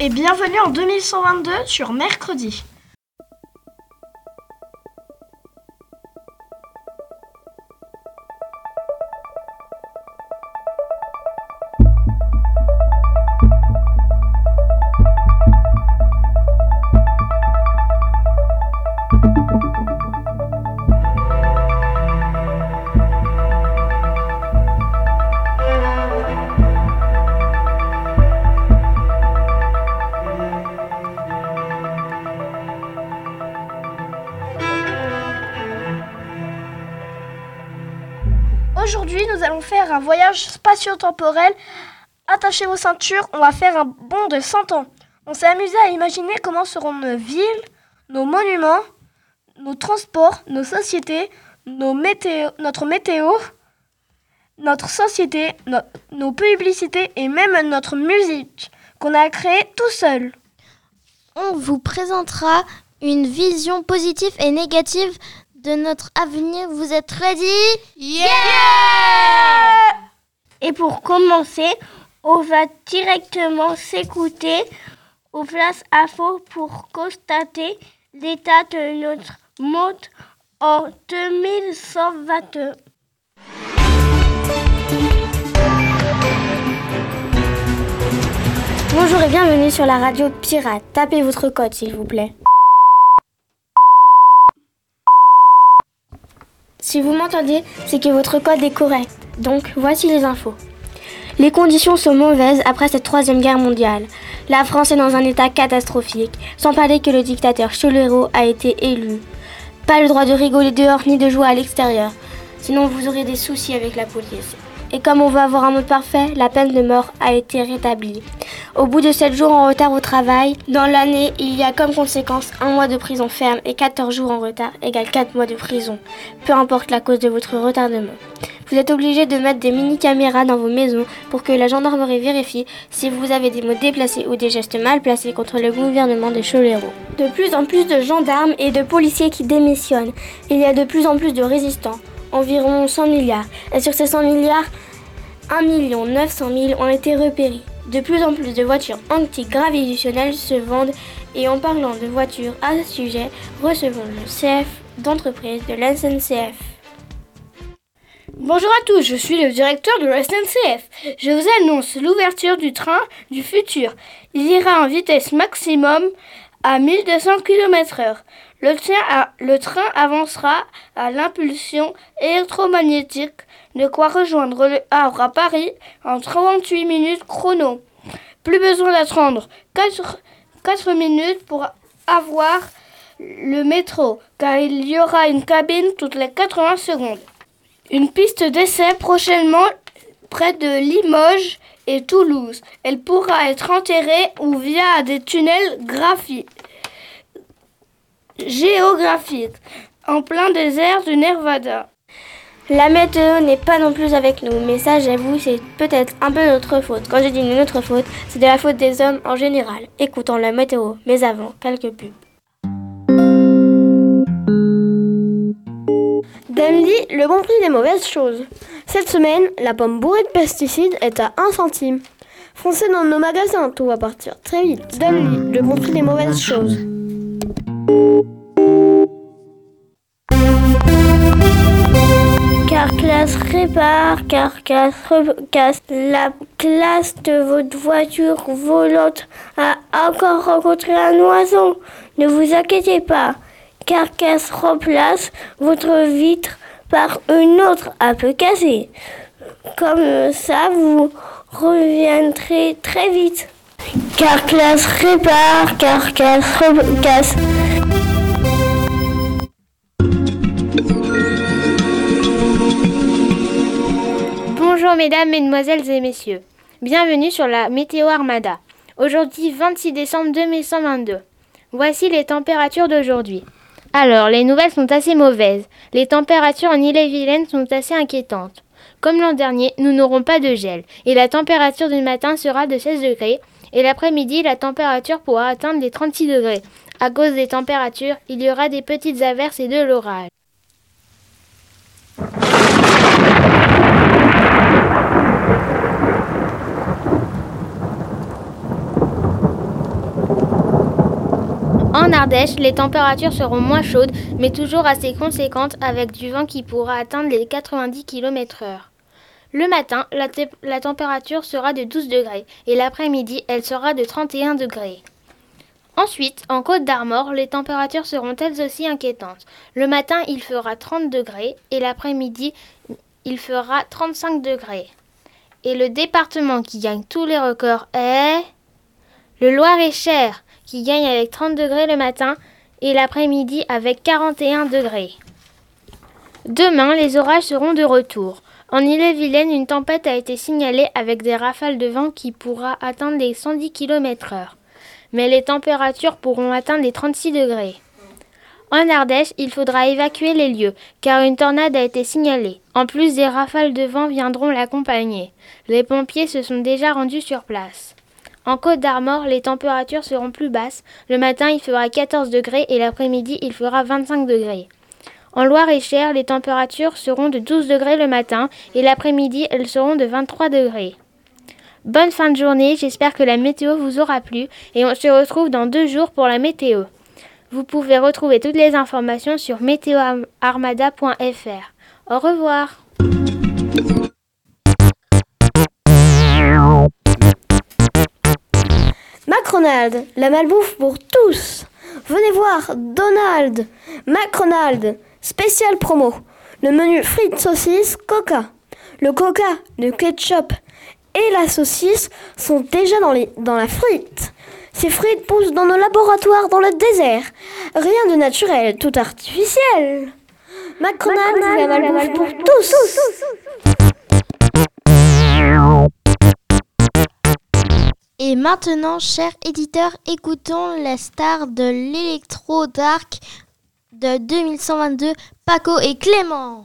Et bienvenue en 2122 sur Mercredi. Spatio-temporel. Attachez vos ceintures, on va faire un bond de 100 ans. On s'est amusé à imaginer comment seront nos villes, nos monuments, nos transports, nos sociétés, nos météo, notre météo, notre société, no- nos publicités et même notre musique qu'on a créée tout seul. On vous présentera une vision positive et négative de notre avenir. Vous êtes ready? Et pour commencer, on va directement s'écouter au Place Info pour constater l'état de notre monde en 2122. Bonjour et bienvenue sur la radio Pirate. Tapez votre code s'il vous plaît. Si vous m'entendez, c'est que votre code est correct. Donc voici les infos. Les conditions sont mauvaises après cette troisième guerre mondiale. La France est dans un état catastrophique, sans parler que le dictateur Cholero a été élu. Pas le droit de rigoler dehors ni de jouer à l'extérieur, sinon vous aurez des soucis avec la police. Et comme on veut avoir un monde parfait, la peine de mort a été rétablie. Au bout de 7 jours en retard au travail, dans l'année, il y a comme conséquence un mois de prison ferme et 14 jours en retard égale 4 mois de prison, peu importe la cause de votre retardement. Vous êtes obligé de mettre des mini-caméras dans vos maisons pour que la gendarmerie vérifie si vous avez des mots déplacés ou des gestes mal placés contre le gouvernement de Cholero. De plus en plus de gendarmes et de policiers qui démissionnent. Il y a de plus en plus de résistants, environ 100 milliards. Et sur ces 100 milliards, 1 900 000 ont été repérés. De plus en plus de voitures anti-gravitationnelles se vendent et en parlant de voitures à ce sujet, recevons le CF d'entreprise de la SNCF. Bonjour à tous, je suis le directeur de la SNCF. Je vous annonce l'ouverture du train du futur. Il ira en vitesse maximum à 1200 km/h. Le, train avancera à l'impulsion électromagnétique, de quoi rejoindre le Havre à Paris en 38 minutes chrono. Plus besoin d'attendre 4, 4 minutes pour avoir le métro, car il y aura une cabine toutes les 80 secondes. Une piste d'essai prochainement près de Limoges et Toulouse. Elle pourra être enterrée ou via des tunnels graphiques géographiques en plein désert du Nevada. La météo n'est pas non plus avec nous, mais ça j'avoue c'est peut-être un peu notre faute. Quand je dis notre faute, c'est de la faute des hommes en général. Écoutons la météo, mais avant, quelques pubs. Dandy, le bon prix des mauvaises choses. Cette semaine, la pomme bourrée de pesticides est à 1 centime. Foncez dans nos magasins, tout va partir très vite. Dandy, le bon prix des mauvaises choses. Carclass répare, Carclass recasse. La classe de votre voiture volante a encore rencontré un oiseau. Ne vous inquiétez pas. Carcasse remplace votre vitre par une autre un peu cassée. Comme ça, vous reviendrez très vite. Carclass répare, Carcass recasse. Bonjour mesdames, mesdemoiselles et messieurs. Bienvenue sur la Météo Armada. Aujourd'hui 26 décembre 2122. Voici les températures d'aujourd'hui. Alors, les nouvelles sont assez mauvaises. Les températures en Ille-et-Vilaine sont assez inquiétantes. Comme l'an dernier, nous n'aurons pas de gel et la température du matin sera de 16 degrés et l'après-midi, la température pourra atteindre les 36 degrés. À cause des températures, il y aura des petites averses et de l'orage. En Ardèche, les températures seront moins chaudes, mais toujours assez conséquentes avec du vent qui pourra atteindre les 90 km/h. Le matin, la, la, température sera de 12 degrés et l'après-midi, elle sera de 31 degrés. Ensuite, en Côte d'Armor, les températures seront elles aussi inquiétantes. Le matin, il fera 30 degrés et l'après-midi, il fera 35 degrés. Et le département qui gagne tous les records est le Loir-et-Cher qui gagne avec 30 degrés le matin et l'après-midi avec 41 degrés. Demain, les orages seront de retour. En Ille-et-Vilaine, une tempête a été signalée avec des rafales de vent qui pourra atteindre les 110 km/h. Mais les températures pourront atteindre les 36 degrés. En Ardèche, il faudra évacuer les lieux, car une tornade a été signalée. En plus, des rafales de vent viendront l'accompagner. Les pompiers se sont déjà rendus sur place. En Côte d'Armor, les températures seront plus basses. Le matin, il fera 14 degrés et l'après-midi, il fera 25 degrés. En Loire-et-Cher, les températures seront de 12 degrés le matin et l'après-midi, elles seront de 23 degrés. Bonne fin de journée, j'espère que la météo vous aura plu et on se retrouve dans deux jours pour la météo. Vous pouvez retrouver toutes les informations sur météoarmada.fr. Au revoir. Macronald, la malbouffe pour tous. Venez voir Donald, Macronald, spécial promo. Le menu frites, saucisses, coca. Le coca, le ketchup et la saucisse sont déjà dans, la frite. Ces frites poussent dans nos laboratoires dans le désert. Rien de naturel, tout artificiel. Macronald, la malbouffe pour tous. Et maintenant, chers éditeurs, écoutons la star de l'électro dark de 2122, Paco et Clément.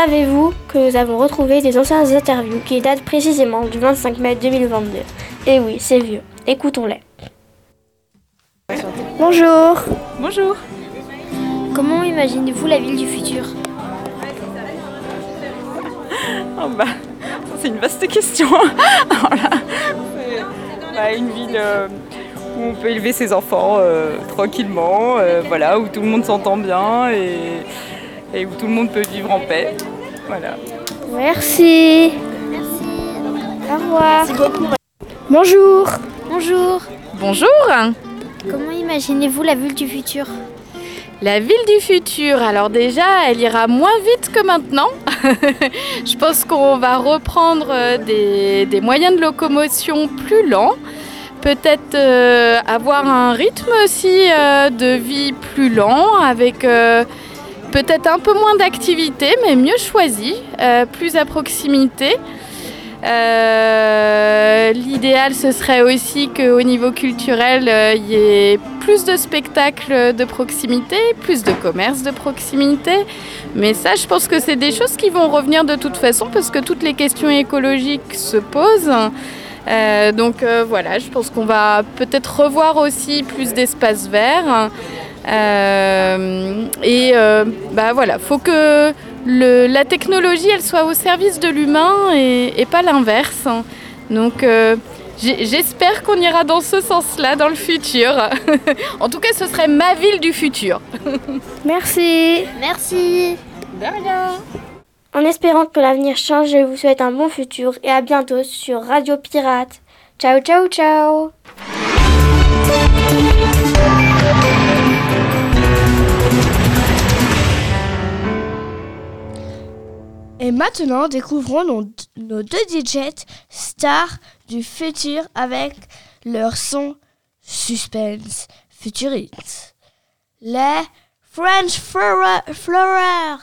Savez-vous que nous avons retrouvé des anciennes interviews qui datent précisément du 25 mai 2022 Eh oui, c'est vieux. Écoutons-les. Bonjour. Bonjour. Comment imaginez-vous la ville du futur? Oh bah, C'est une vaste question. Là, bah, une ville euh, où on peut élever ses enfants euh, tranquillement, euh, voilà, où tout le monde s'entend bien et et où tout le monde peut vivre en paix. Voilà. Merci. Merci. Au revoir. Merci beaucoup. Bonjour. Bonjour. Bonjour. Comment imaginez-vous la ville du futur? La ville du futur, alors déjà, elle ira moins vite que maintenant. Je pense qu'on va reprendre euh, des, des, moyens de locomotion plus lents. Peut-être euh, avoir un rythme aussi euh, de vie plus lent avec euh, peut-être un peu moins d'activité, mais mieux choisi, euh, plus à proximité. Euh, l'idéal, ce serait aussi qu'au niveau culturel, euh, il y ait plus de spectacles de proximité, plus de commerces de proximité. Mais ça, je pense que c'est des choses qui vont revenir de toute façon parce que toutes les questions écologiques se posent. Donc voilà, je pense qu'on va peut-être revoir aussi plus d'espaces verts. Euh, et euh, bah voilà, faut que le- la technologie elle soit au service de l'humain et, et pas l'inverse. Donc euh, j'espère qu'on ira dans ce sens-là dans le futur. en tout cas, ce serait ma ville du futur. Merci. Merci. De rien. En espérant que l'avenir change, je vous souhaite un bon futur et à bientôt sur Radio Pirate. Ciao, ciao, ciao. Et maintenant, découvrons nos, deux DJs stars du futur avec leur son suspense futuriste. Les French Flora-.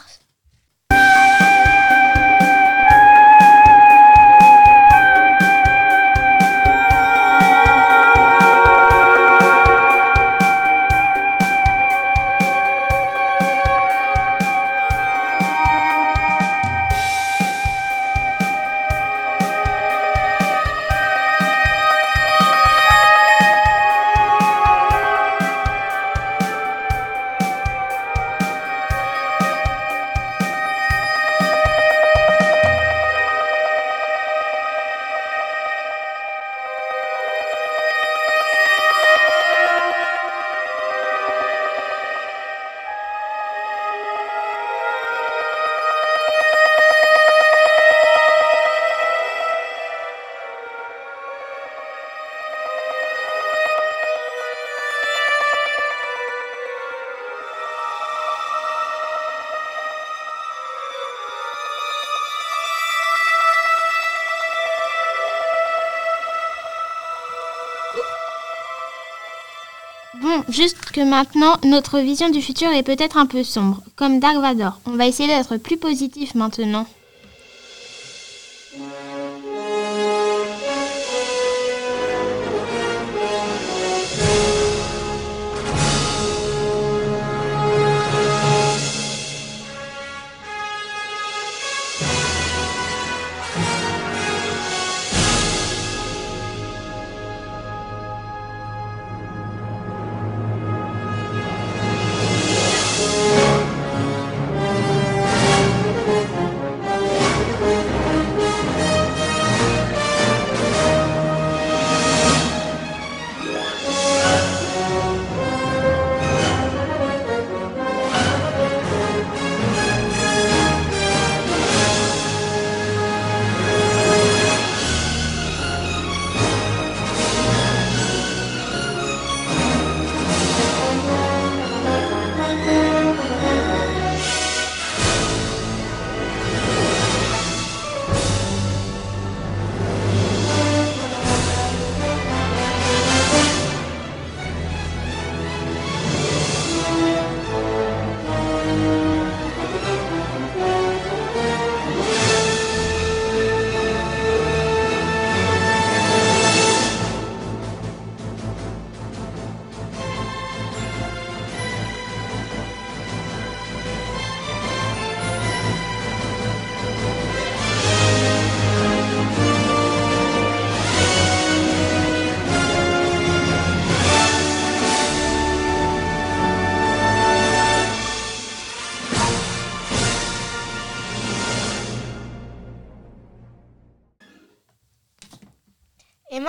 Bon, juste que maintenant, notre vision du futur est peut-être un peu sombre, comme Dark Vador. On va essayer d'être plus positif maintenant.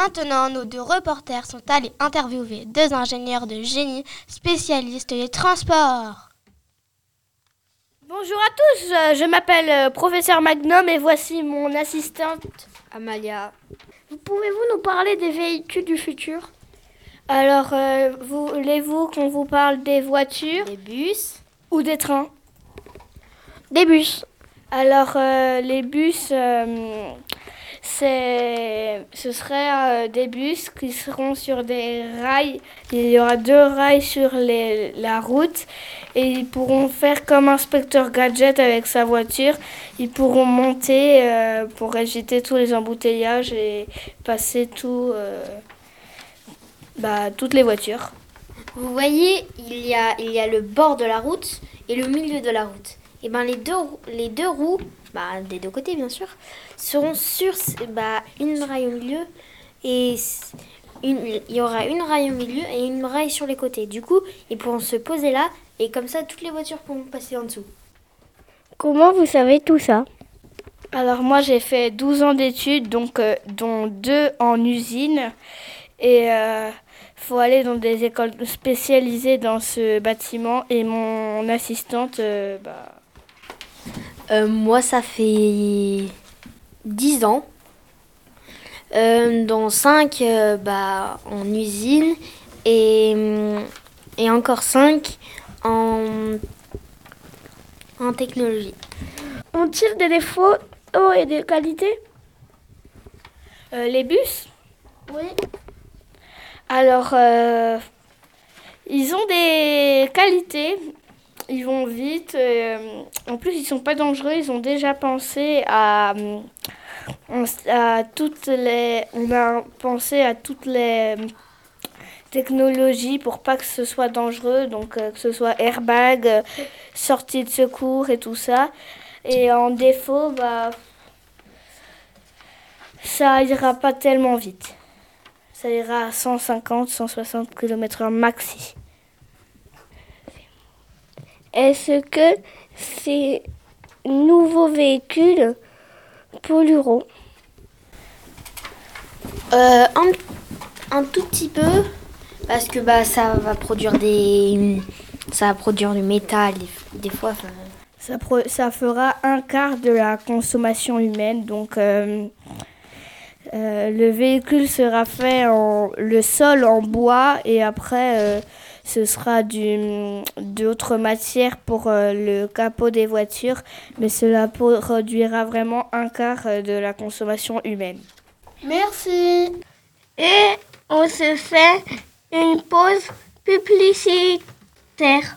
Maintenant, nos deux reporters sont allés interviewer deux ingénieurs de génie spécialistes des transports. Bonjour à tous, euh, je m'appelle euh, professeur Magnum et voici mon assistante Amalia. Pouvez-vous nous parler des véhicules du futur? Alors, euh, voulez-vous qu'on vous parle des voitures? Des bus. ou des trains? Des bus. Alors, euh, les bus, euh, ce serait euh, des bus qui seront sur des rails. Il y aura deux rails sur les, la route et ils pourront faire comme inspecteur gadget avec sa voiture. Ils pourront monter euh, pour éviter tous les embouteillages et passer tout, euh, bah, toutes les voitures. Vous voyez, il y, a, il y a le bord de la route et le milieu de la route. Et ben les deux, les deux roues, bah, des deux côtés bien sûr, seront sur bah, une rail au milieu et une, il y aura une rail au milieu et une rail sur les côtés. Du coup, ils pourront se poser là et comme ça, toutes les voitures pourront passer en dessous. Comment vous savez tout ça? Alors moi, j'ai fait 12 ans d'études, donc euh, dont deux en usine et euh, faut aller dans des écoles spécialisées dans ce bâtiment et mon assistante euh, bah, Euh, moi, ça fait 10 ans. Euh, dont 5 bah, en usine et, et encore 5 en, en technologie. Ont-ils des défauts oh, et des qualités euh, les bus? Oui. Alors, euh, ils ont des qualités. Ils vont vite. euh, en plus, ils sont pas dangereux. Ils ont déjà pensé à, euh, toutes les. On a pensé à toutes les technologies pour pas que ce soit dangereux. Donc, euh, que ce soit airbag, euh, sortie de secours et tout ça. Et en défaut, bah, ça ira pas tellement vite. Ça ira à 150, 160 km/h maxi. Est-ce que ces nouveaux véhicules pollueront? Euh, un, un tout petit peu parce que bah ça va produire des ça va produire du métal des, des fois Ça, pro- ça fera un quart de la consommation humaine. Donc, euh, euh, le véhicule sera fait en le sol en bois et après, euh, ce sera du, d'autres matières pour euh, le capot des voitures. Mais cela produira vraiment un quart euh, de la consommation humaine. Merci. Et on se fait une pause publicitaire.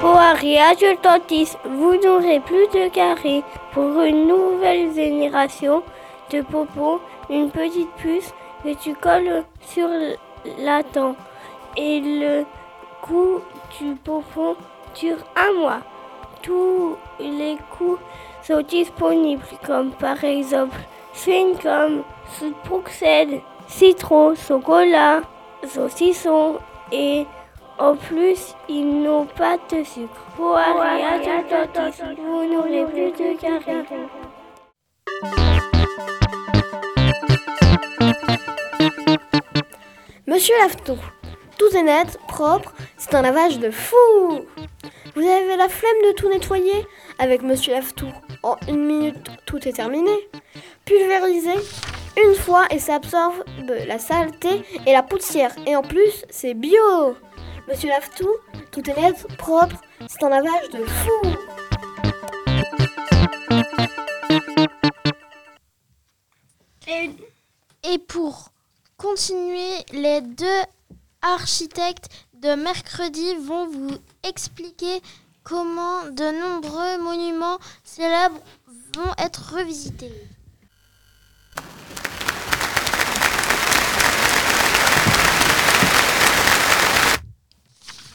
Pour Ariage Tantis, vous n'aurez plus de carré. Pour une nouvelle génération de popos, une petite puce que tu colles sur la dent. Et le coup du popo dure un mois. Tous les coups sont disponibles, comme par exemple chewing-gum, soude Bruxelles, citron, chocolat, saucisson et en plus, ils n'ont pas de sucre. Pour Ariane Atlantis, vous n'aurez plus de carré. Monsieur Lafton, tout est net, propre, c'est un lavage de fou Vous avez la flemme de tout nettoyer Avec Monsieur Laftour, en une minute, tout est terminé. Pulvérisé une fois et ça absorbe la saleté et la poussière. Et en plus, c'est bio Monsieur Laftou, tout est net, propre, c'est un lavage de fou Et pour continuer, les deux architectes de mercredi vont vous expliquer comment de nombreux monuments célèbres vont être revisités.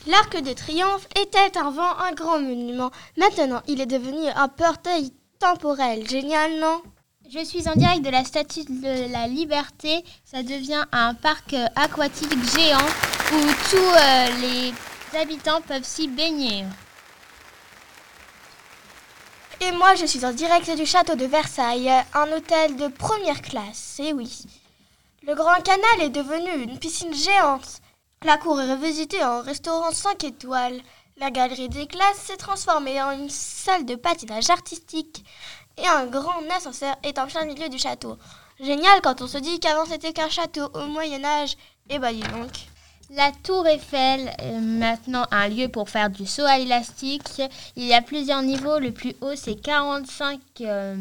L'Arc de Triomphe était avant un grand monument. Maintenant, il est devenu un portail temporel. Génial, non? Je suis en direct de la Statue de la Liberté. Ça devient un parc euh, aquatique géant où tous euh, les habitants peuvent s'y baigner. Et moi, je suis en direct du château de Versailles, un hôtel de première classe. Et oui. Le Grand Canal est devenu une piscine géante. La cour est revisitée en restaurant 5 étoiles. La galerie des classes s'est transformée en une salle de patinage artistique. Et un grand ascenseur est en plein milieu du château. Génial quand on se dit qu'avant c'était qu'un château au Moyen Âge. Eh bah dis donc. La tour Eiffel est maintenant un lieu pour faire du saut à l'élastique. Il y a plusieurs niveaux. Le plus haut, c'est 45 euh,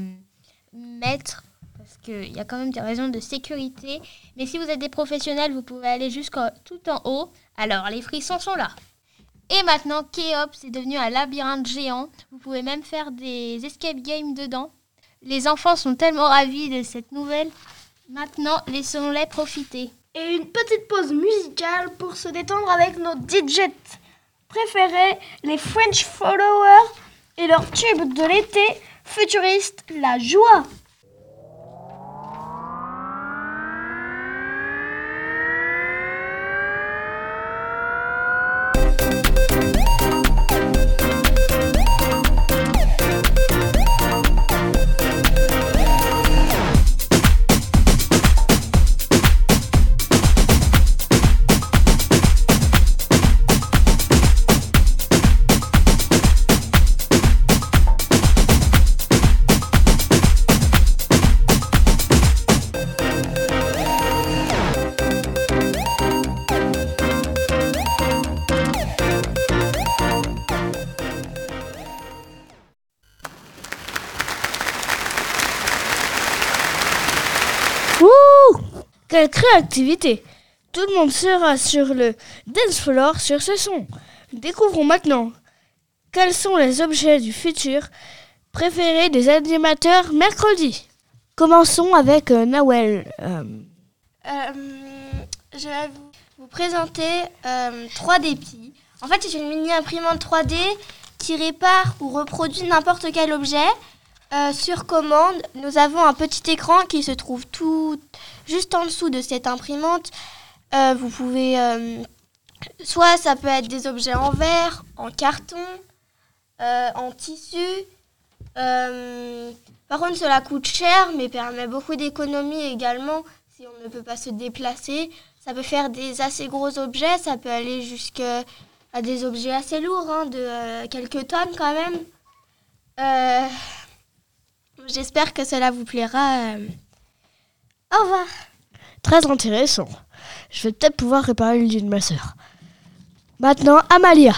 mètres parce qu'il y a quand même des raisons de sécurité. Mais si vous êtes des professionnels, vous pouvez aller jusqu'à tout en haut. Alors, les frissons sont là. Et maintenant, Kéops est devenu un labyrinthe géant. Vous pouvez même faire des escape games dedans. Les enfants sont tellement ravis de cette nouvelle. Maintenant, laissons-les profiter. Et une petite pause musicale pour se détendre avec nos DJ préférés, les French Followers et leur tube de l'été futuriste, la joie. Quelle créativité Tout le monde sera sur le dance floor sur ce son. Découvrons maintenant quels sont les objets du futur préférés des animateurs mercredi. Commençons avec euh, Nawel. Euh, Euh, je vais vous, présenter euh, 3D Pi. En fait, c'est une mini imprimante 3D qui répare ou reproduit n'importe quel objet. Euh, sur commande, nous avons un petit écran qui se trouve tout juste en dessous de cette imprimante. Euh, vous pouvez, euh, soit ça peut être des objets en verre, en carton, en tissu. Par contre, cela coûte cher, mais permet beaucoup d'économies également si on ne peut pas se déplacer. Ça peut faire des assez gros objets, ça peut aller jusqu'à des objets assez lourds, hein, de quelques tonnes quand même. Euh, J'espère que cela vous plaira. euh. Au revoir. Très intéressant. Je vais peut-être pouvoir réparer le lit de ma sœur. Maintenant, Amalia.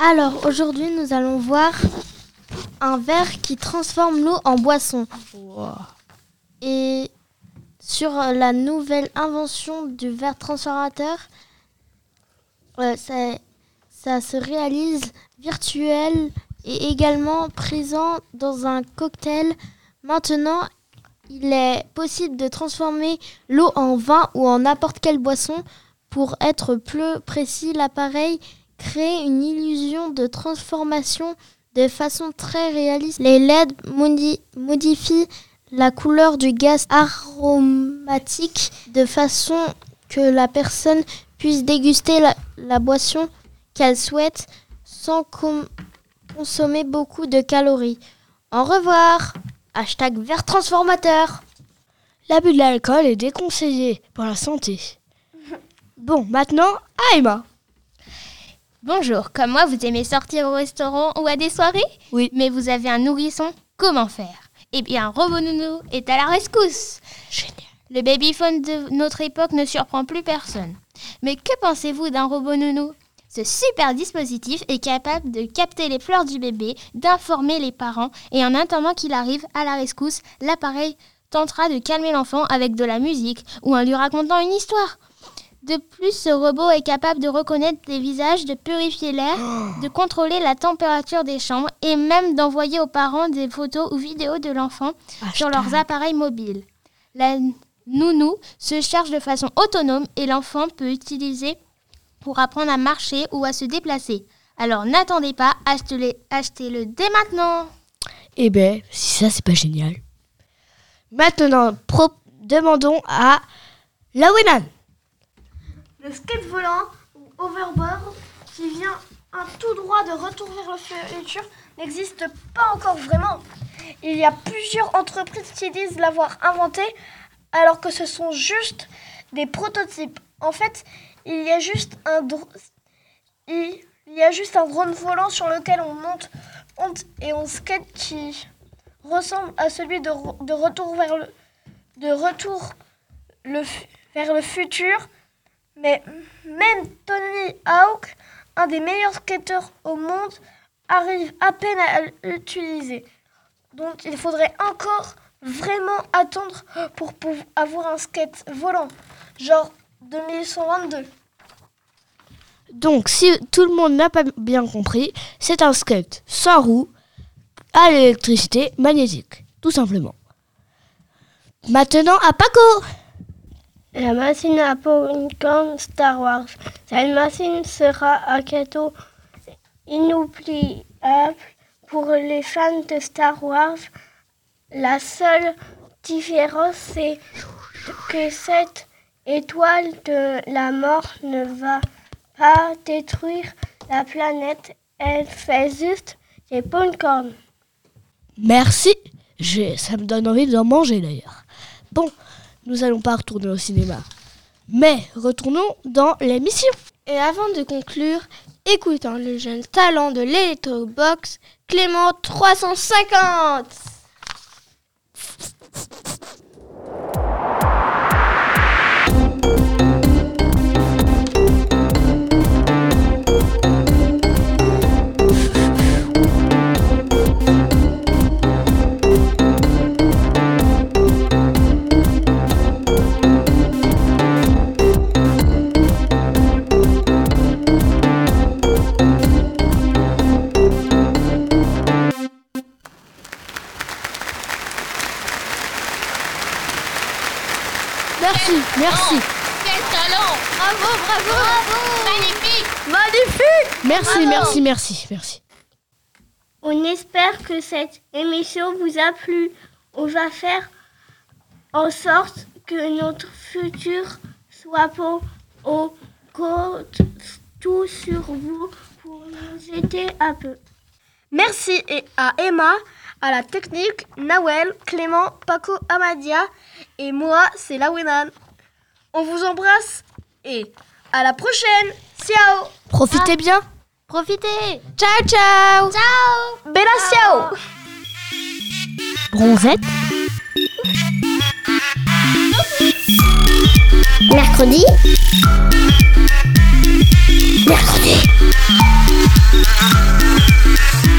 Alors aujourd'hui nous allons voir un verre qui transforme l'eau en boisson. Et sur euh, la nouvelle invention du verre transformateur, euh, ça, ça se réalise virtuel et également présent dans un cocktail. Maintenant, il est possible de transformer l'eau en vin ou en n'importe quelle boisson. Pour être plus précis, l'appareil crée une illusion de transformation de façon très réaliste. Les LED modi- modifient la couleur du gaz aromatique de façon que la personne puisse déguster la, boisson qu'elle souhaite sans consommer beaucoup de calories. Au revoir Hashtag vert transformateur L'abus de l'alcool est déconseillé pour la santé. Bon, maintenant, Aïma. Bonjour, comme moi, vous aimez sortir au restaurant ou à des soirées Oui. Mais vous avez un nourrisson, comment faire? Eh bien, Robot Nounou est à la rescousse. Génial. Le babyphone de notre époque ne surprend plus personne. Mais que pensez-vous d'un robot nounou Ce super dispositif est capable de capter les pleurs du bébé, d'informer les parents, et en attendant qu'il arrive à la rescousse, l'appareil tentera de calmer l'enfant avec de la musique ou en lui racontant une histoire. De plus, ce robot est capable de reconnaître les visages, de purifier l'air, de contrôler la température des chambres et même d'envoyer aux parents des photos ou vidéos de l'enfant sur leurs appareils mobiles. La nounou se charge de façon autonome et l'enfant peut utiliser pour apprendre à marcher ou à se déplacer. Alors n'attendez pas, achetez-le achetez-le dès maintenant. Eh ben, si ça, c'est pas génial. Maintenant, pro- demandons à Lawenan. Le skate volant ou overboard qui vient un tout droit de retour vers le futur n'existe pas encore vraiment. Il y a plusieurs entreprises qui disent l'avoir inventé alors que ce sont juste des prototypes. En fait, il y a juste un drone volant sur lequel on monte, et on skate qui ressemble à celui de, re- de retour vers le de vers le futur. Mais même Tony Hawk, un des meilleurs skateurs au monde, arrive à peine à l'utiliser. Donc il faudrait encore vraiment attendre pour pouvoir avoir un skate volant, genre 2122. Donc, si tout le monde n'a pas bien compris, c'est un skate sans roue à l'électricité magnétique, tout simplement. Maintenant à Paco La machine à popcorn Star Wars. Cette machine sera un cadeau inoubliable pour les fans de Star Wars. La seule différence, c'est que cette étoile de la mort ne va pas détruire la planète. Elle fait juste des popcorn. Merci. Ça me donne envie d'en manger d'ailleurs. Bon, nous allons pas retourner au cinéma. Mais retournons dans l'émission. Et avant de conclure, écoutons le jeune talent de l'Electrobox, Clément 350. Merci, merci. Quel talent Bravo, bravo Bravo Magnifique Magnifique Merci, merci, merci, merci. On espère que cette émission vous a plu. On va faire en sorte que notre futur soit beau. On compte tout sur vous pour nous aider un peu. Merci et à Emma, à la technique, Nawel, Clément, Paco, Amadia et moi, c'est Lawenan. On vous embrasse et à la prochaine. Ciao Profitez bien. Profitez Ciao, ciao. Ciao Bella ciao Bronzette. Mercredi Mercredi